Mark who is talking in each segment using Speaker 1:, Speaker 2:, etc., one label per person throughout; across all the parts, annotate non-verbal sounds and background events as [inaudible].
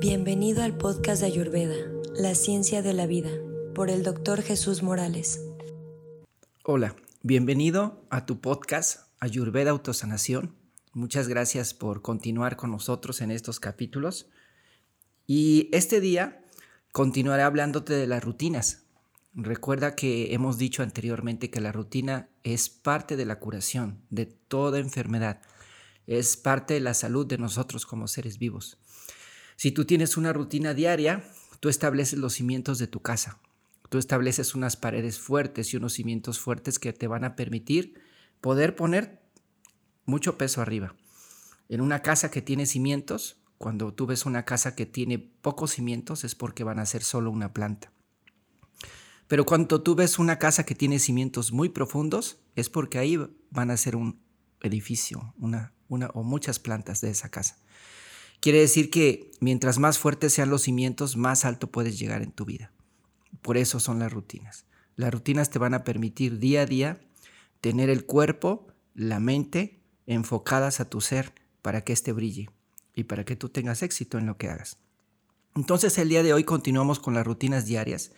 Speaker 1: Bienvenido al podcast de Ayurveda, La Ciencia de la Vida, por el doctor Jesús Morales.
Speaker 2: Hola, bienvenido a tu podcast Ayurveda Autosanación. Muchas gracias por continuar con nosotros en estos capítulos. Y este día continuaré hablándote de las rutinas. Recuerda que hemos dicho anteriormente que la rutina es parte de la curación de toda enfermedad, es parte de la salud de nosotros como seres vivos. Si tú tienes una rutina diaria, tú estableces los cimientos de tu casa, tú estableces unas paredes fuertes y unos cimientos fuertes que te van a permitir poder poner mucho peso arriba. En una casa que tiene cimientos, cuando tú ves una casa que tiene pocos cimientos es porque van a ser solo una planta. Pero cuando tú ves una casa que tiene cimientos muy profundos, es porque ahí van a ser un edificio, una, una o muchas plantas de esa casa. Quiere decir que mientras más fuertes sean los cimientos, más alto puedes llegar en tu vida. Por eso son las rutinas. Las rutinas te van a permitir día a día tener el cuerpo, la mente enfocadas a tu ser para que éste brille y para que tú tengas éxito en lo que hagas. Entonces el día de hoy continuamos con las rutinas diarias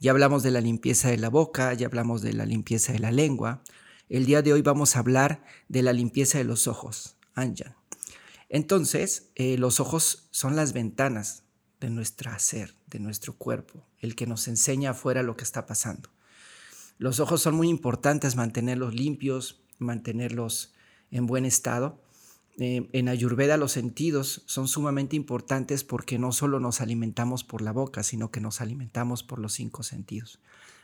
Speaker 2: ya hablamos de la limpieza de la boca, ya hablamos de la limpieza de la lengua. El día de hoy vamos a hablar de la limpieza de los ojos, Anjan. Entonces, eh, los ojos son las ventanas de nuestro ser, de nuestro cuerpo, el que nos enseña afuera lo que está pasando. Los ojos son muy importantes mantenerlos limpios, mantenerlos en buen estado eh, en Ayurveda los sentidos son sumamente importantes porque no solo nos alimentamos por la boca, sino que nos alimentamos por los cinco sentidos.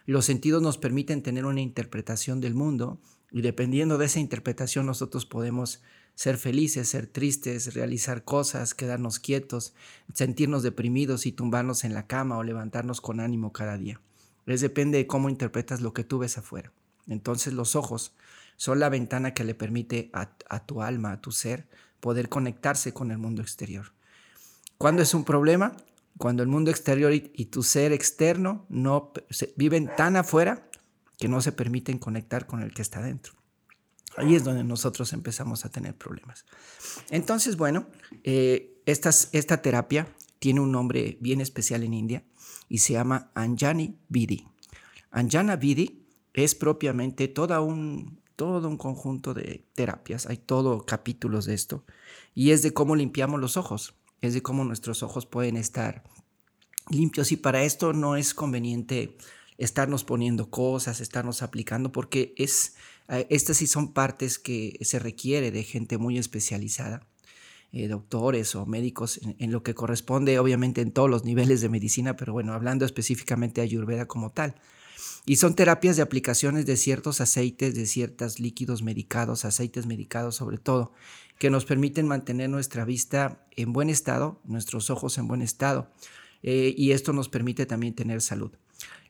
Speaker 2: Los sentidos nos permiten tener una interpretación del mundo y dependiendo de esa interpretación nosotros podemos ser felices, ser tristes, realizar cosas, quedarnos quietos, sentirnos deprimidos y tumbarnos en la cama o levantarnos con ánimo cada día. Es depende de cómo interpretas lo que tú ves afuera. Entonces los ojos son la ventana que le permite a, tu alma, a tu ser, poder conectarse con el mundo exterior. ¿Cuándo es un problema? Cuando el mundo exterior y, tu ser externo no viven tan afuera que no se permiten conectar con el que está dentro. Ahí es donde nosotros empezamos a tener problemas. Entonces, bueno, eh, esta terapia tiene un nombre bien especial en India y se llama Anjani Vidi. Anjana Vidi es propiamente toda un, todo un conjunto de terapias, hay todo capítulos de esto, y es de cómo limpiamos los ojos, es de cómo nuestros ojos pueden estar limpios y para esto no es conveniente estarnos poniendo cosas, estarnos aplicando, porque es, estas sí son partes que se requiere de gente muy especializada. Eh, doctores o médicos en, en, lo que corresponde, obviamente en todos los niveles de medicina, pero bueno, hablando específicamente de Ayurveda como tal. Y son terapias de aplicaciones de ciertos aceites, de ciertos líquidos medicados, aceites medicados sobre todo, que nos permiten mantener nuestra vista en buen estado, nuestros ojos en buen estado. Eh, y esto nos permite también tener salud.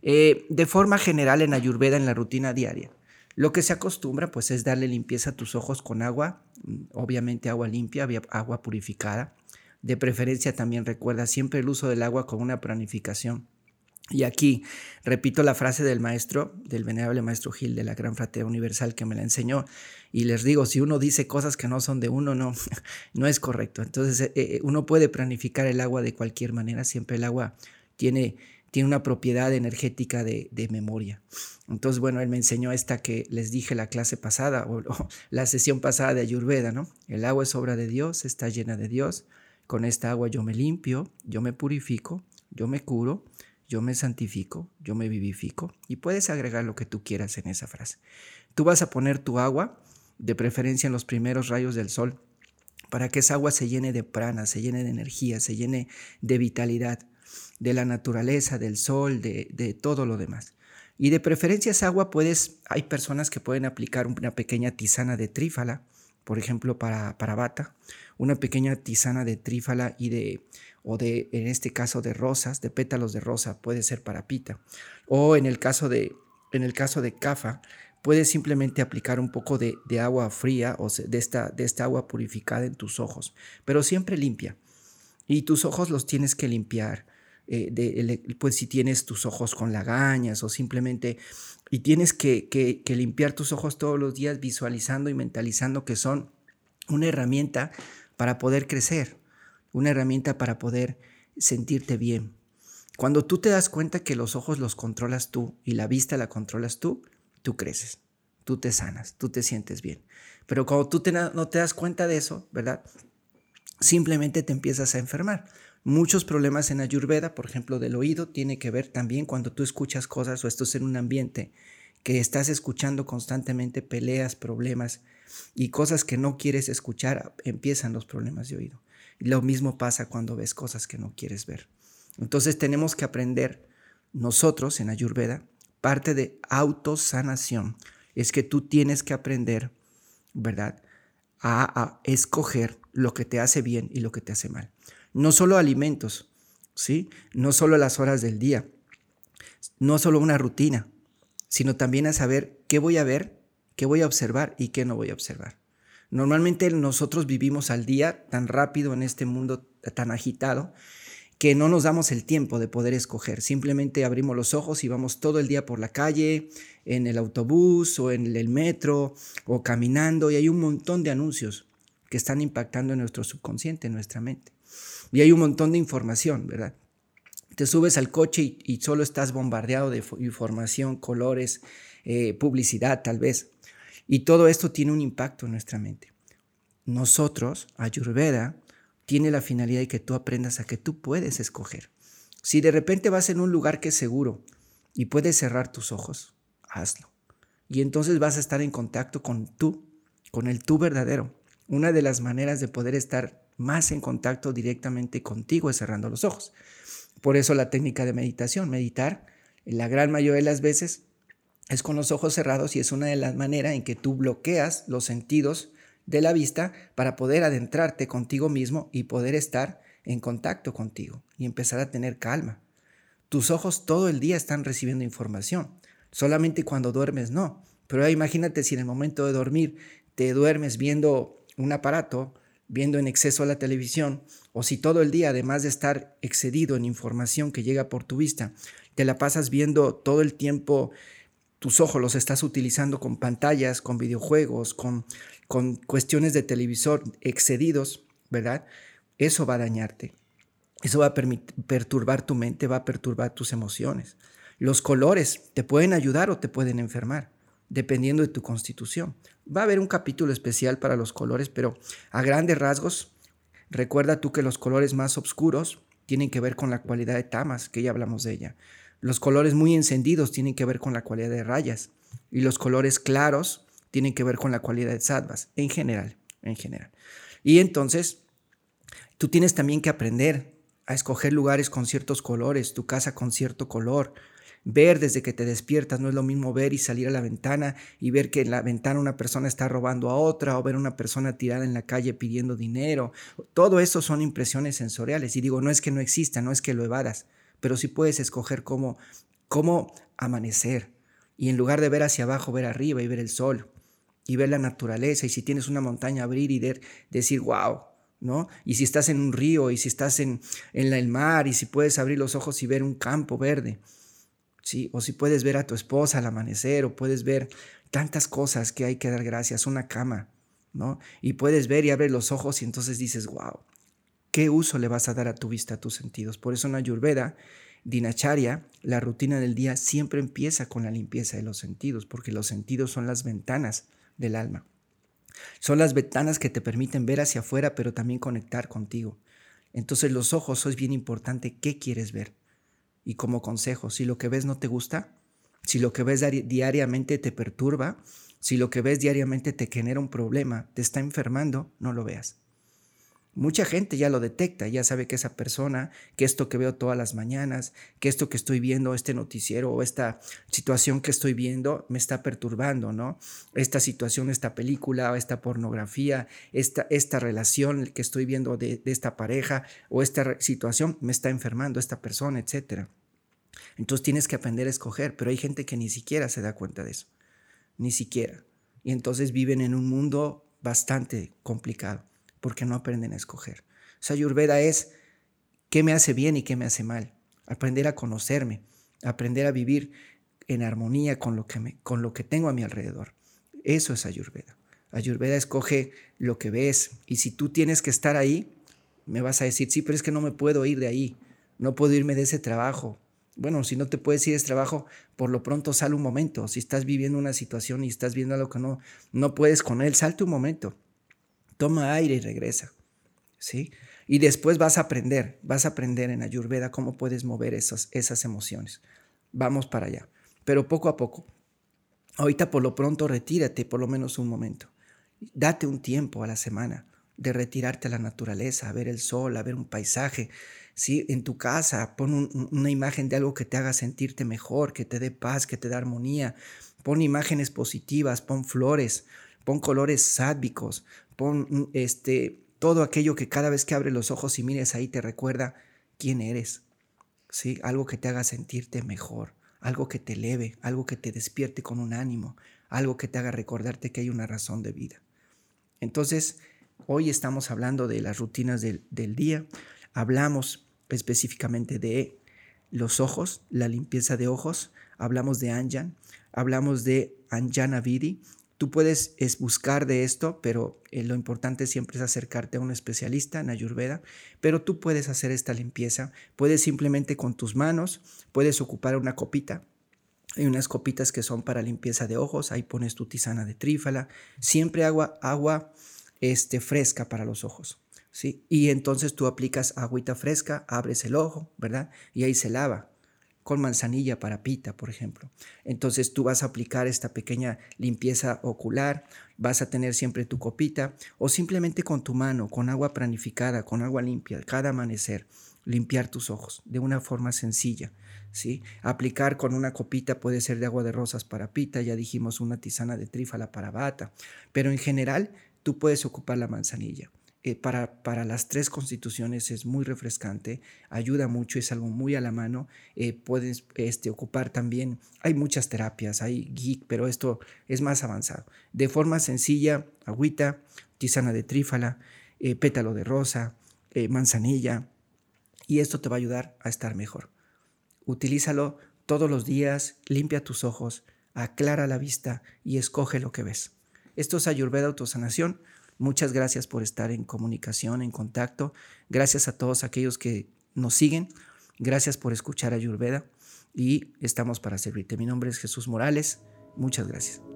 Speaker 2: Eh, de forma general en Ayurveda, en la rutina diaria, lo que se acostumbra pues es darle limpieza a tus ojos con agua, mm, obviamente agua limpia, agua purificada. De preferencia también recuerda siempre el uso del agua con una planificación y aquí repito la frase del maestro, del venerable maestro Gil de la Gran Fraternidad Universal que me la enseñó. Y les digo, si uno dice cosas que no son de uno, no, [laughs] no es correcto. Entonces, eh, eh, uno puede planificar el agua de cualquier manera. Siempre el agua tiene, tiene una propiedad energética de, memoria. Entonces, bueno, él me enseñó esta que les dije la clase pasada o, la sesión pasada de Ayurveda, ¿no? El agua es obra de Dios, está llena de Dios. Con esta agua yo me limpio, yo me purifico, yo me curo yo me santifico, yo me vivifico y puedes agregar lo que tú quieras en esa frase. Tú vas a poner tu agua, de preferencia en los primeros rayos del sol, para que esa agua se llene de prana, se llene de energía, se llene de vitalidad, de la naturaleza, del sol, de, de todo lo demás. Y de preferencia esa agua puedes, hay personas que pueden aplicar una pequeña tisana de trífala, por ejemplo, para, para bata, una pequeña tisana de trífala y de o de, en este caso, de rosas, de pétalos de rosa, puede ser para pita. O en el caso de, en el caso de cafa, puedes simplemente aplicar un poco de, agua fría o de esta, de esta agua purificada en tus ojos, pero siempre limpia. Y tus ojos los tienes que limpiar. Eh, de, pues si tienes tus ojos con lagañas o simplemente y tienes que limpiar tus ojos todos los días visualizando y mentalizando que son una herramienta para poder crecer una herramienta para poder sentirte bien. Cuando tú te das cuenta que los ojos los controlas tú y la vista la controlas tú, tú creces, tú te sanas, tú te sientes bien. Pero cuando tú no te das cuenta de eso, ¿verdad? Simplemente te empiezas a enfermar. Muchos problemas en Ayurveda, por ejemplo, del oído, tiene que ver también cuando tú escuchas cosas o estás en un ambiente que estás escuchando constantemente peleas, problemas y cosas que no quieres escuchar, empiezan los problemas de oído. Lo mismo pasa cuando ves cosas que no quieres ver. Entonces tenemos que aprender nosotros en Ayurveda, parte de autosanación, es que tú tienes que aprender, ¿verdad? A, escoger lo que te hace bien y lo que te hace mal. No solo alimentos, ¿sí? No solo las horas del día, no solo una rutina, sino también a saber qué voy a ver, qué voy a observar y qué no voy a observar. Normalmente nosotros vivimos al día tan rápido en este mundo tan agitado que no nos damos el tiempo de poder escoger. Simplemente abrimos los ojos y vamos todo el día por la calle, en el autobús o en el metro o caminando y hay un montón de anuncios que están impactando en nuestro subconsciente, en nuestra mente. Y hay un montón de información, ¿verdad? Te subes al coche y, solo estás bombardeado de información, colores, eh, publicidad tal vez. Y todo esto tiene un impacto en nuestra mente. Nosotros, Ayurveda, tiene la finalidad de que tú aprendas a que tú puedes escoger. Si de repente vas en un lugar que es seguro y puedes cerrar tus ojos, hazlo. Y entonces vas a estar en contacto con tú, con el tú verdadero. Una de las maneras de poder estar más en contacto directamente contigo es cerrando los ojos. Por eso la técnica de meditación, meditar, la gran mayoría de las veces es con los ojos cerrados y es una de las maneras en que tú bloqueas los sentidos de la vista para poder adentrarte contigo mismo y poder estar en contacto contigo y empezar a tener calma. Tus ojos todo el día están recibiendo información, solamente cuando duermes no. Pero imagínate si en el momento de dormir te duermes viendo un aparato, viendo en exceso la televisión, o si todo el día, además de estar excedido en información que llega por tu vista, te la pasas viendo todo el tiempo tus ojos los estás utilizando con pantallas, con videojuegos, con, con cuestiones de televisor excedidos, ¿verdad? Eso va a dañarte. Eso va a perturbar tu mente, va a perturbar tus emociones. Los colores te pueden ayudar o te pueden enfermar, dependiendo de tu constitución. Va a haber un capítulo especial para los colores, pero a grandes rasgos, recuerda tú que los colores más oscuros tienen que ver con la cualidad de tamas, que ya hablamos de ella. Los colores muy encendidos tienen que ver con la cualidad de rayas y los colores claros tienen que ver con la cualidad de sattvas en general, en general. Y entonces, tú tienes también que aprender a escoger lugares con ciertos colores, tu casa con cierto color. Ver desde que te despiertas no es lo mismo ver y salir a la ventana y ver que en la ventana una persona está robando a otra o ver una persona tirada en la calle pidiendo dinero. Todo eso son impresiones sensoriales. Y digo, no es que no exista, no es que lo evadas, pero sí puedes escoger cómo, cómo amanecer. Y en lugar de ver hacia abajo, ver arriba y ver el sol y ver la naturaleza. Y si tienes una montaña, abrir y decir, wow, ¿no? Y si estás en un río y si estás en, en el mar y si puedes abrir los ojos y ver un campo verde. ¿Sí? O si puedes ver a tu esposa al amanecer o puedes ver tantas cosas que hay que dar gracias, una cama, ¿no? Y puedes ver y abres los ojos y entonces dices, wow, ¿Qué uso le vas a dar a tu vista, a tus sentidos? Por eso en Ayurveda, Dinacharya, la rutina del día siempre empieza con la limpieza de los sentidos, porque los sentidos son las ventanas del alma. Son las ventanas que te permiten ver hacia afuera, pero también conectar contigo. Entonces los ojos es bien importante qué quieres ver. Y como consejo, si lo que ves no te gusta, si lo que ves diariamente te perturba, si lo que ves diariamente te genera un problema, te está enfermando, no lo veas. Mucha gente ya lo detecta, ya sabe que esa persona, que esto que veo todas las mañanas, que esto que estoy viendo, este noticiero o esta situación que estoy viendo me está perturbando, ¿no? Esta situación, esta película esta pornografía, esta, esta relación que estoy viendo de, de esta pareja o esta situación me está enfermando, esta persona, etc. Entonces tienes que aprender a escoger, pero hay gente que ni siquiera se da cuenta de eso, ni siquiera. Y entonces viven en un mundo bastante complicado porque no aprenden a escoger. O sea, Ayurveda es qué me hace bien y qué me hace mal. Aprender a conocerme, aprender a vivir en armonía con lo que, me, con lo que tengo a mi alrededor. Eso es Ayurveda. Ayurveda escoge lo que ves y si tú tienes que estar ahí, me vas a decir, sí, pero es que no me puedo ir de ahí. no puedo irme de ese trabajo. Bueno, si no te puedes ir de ese trabajo, por lo pronto sal un momento. Si estás viviendo una situación y estás viendo algo que no, no puedes con él, salte un momento. Toma aire y regresa. ¿Sí? Y después vas a aprender, vas a aprender en Ayurveda cómo puedes mover esas, esas emociones. Vamos para allá. Pero poco a poco. Ahorita por lo pronto retírate por lo menos un momento. Date un tiempo a la semana de retirarte a la naturaleza, a ver el sol, a ver un paisaje. ¿sí? En tu casa, pon una imagen de algo que te haga sentirte mejor, que te dé paz, que te dé armonía. Pon imágenes positivas, pon flores, pon colores sádvicos, pon mm, este, todo aquello que cada vez que abres los ojos y mires ahí te recuerda quién eres, ¿sí? Algo que te haga sentirte mejor, algo que te eleve, algo que te despierte con un ánimo, algo que te haga recordarte que hay una razón de vida. Entonces, hoy estamos hablando de las rutinas del, día, hablamos específicamente de los ojos, la limpieza de ojos, hablamos de Anjan, hablamos de Anjana Vidi, Tú puedes es buscar de esto, pero eh, lo importante siempre es acercarte a un especialista en Ayurveda, pero tú puedes hacer esta limpieza, puedes simplemente con tus manos, puedes ocupar una copita, hay unas copitas que son para limpieza de ojos, ahí pones tu tisana de trífala, siempre agua, agua este, fresca para los ojos. ¿sí? Y entonces tú aplicas agüita fresca, abres el ojo, ¿verdad? Y ahí se lava con manzanilla para pita, por ejemplo. Entonces tú vas a aplicar esta pequeña limpieza ocular, vas a tener siempre tu copita o simplemente con tu mano, con agua planificada, con agua limpia, cada amanecer, limpiar tus ojos de una forma sencilla. ¿sí? Aplicar con una copita puede ser de agua de rosas para pita, ya dijimos una tisana de trífala para bata, pero en general tú puedes ocupar la manzanilla. Eh, para, para, las tres constituciones es muy refrescante, ayuda mucho, es algo muy a la mano. Eh, puedes este, ocupar también, hay muchas terapias, hay geek, pero esto es más avanzado. De forma sencilla, agüita, tisana de trífala, eh, pétalo de rosa, manzanilla, y esto te va a ayudar a estar mejor. Utilízalo todos los días, limpia tus ojos, aclara la vista y escoge lo que ves. Esto es Ayurveda Autosanación. Muchas gracias por estar en comunicación, en contacto. Gracias a todos aquellos que nos siguen. Gracias por escuchar a Ayurveda y estamos para servirte. Mi nombre es Jesús Morales. Muchas gracias.